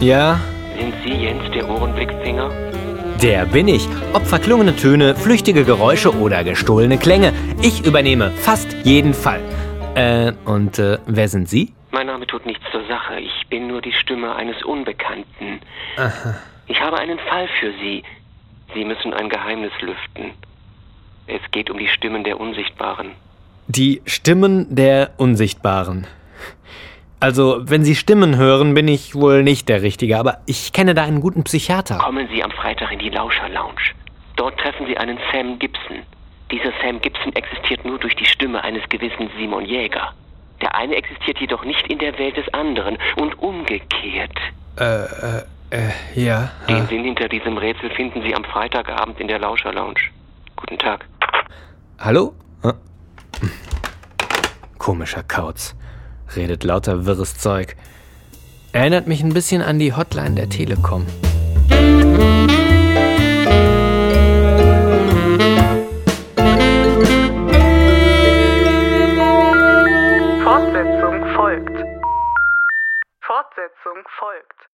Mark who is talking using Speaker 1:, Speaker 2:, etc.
Speaker 1: Ja,
Speaker 2: Sind Sie Jens, der Ohrenblickfinger?
Speaker 1: der bin ich. Ob verklungene Töne, flüchtige Geräusche oder gestohlene Klänge. Ich übernehme fast jeden Fall. Äh, und äh, wer sind Sie?
Speaker 2: Mein Name tut nichts zur Sache. Ich bin nur die Stimme eines Unbekannten. Ich habe einen Fall für Sie. Sie müssen ein Geheimnis lüften. Es geht um die Stimmen der Unsichtbaren.
Speaker 1: Die Stimmen der Unsichtbaren. Also, wenn Sie Stimmen hören, bin ich wohl nicht der Richtige, aber ich kenne da einen guten Psychiater.
Speaker 2: Kommen Sie am Freitag in die Lauscher Lounge. Dort treffen Sie einen Sam Gibson. Dieser Sam Gibson existiert nur durch die Stimme eines gewissen Simon Jäger. Der eine existiert jedoch nicht in der Welt des anderen und umgekehrt.
Speaker 1: Ja.
Speaker 2: Den Sinn hinter diesem Rätsel finden Sie am Freitagabend in der Lauscher Lounge. Guten Tag.
Speaker 1: Hallo? Äh. Komischer Kauz redet lauter wirres Zeug. Erinnert mich ein bisschen an die Hotline der Telekom.
Speaker 3: Fortsetzung folgt. Fortsetzung folgt.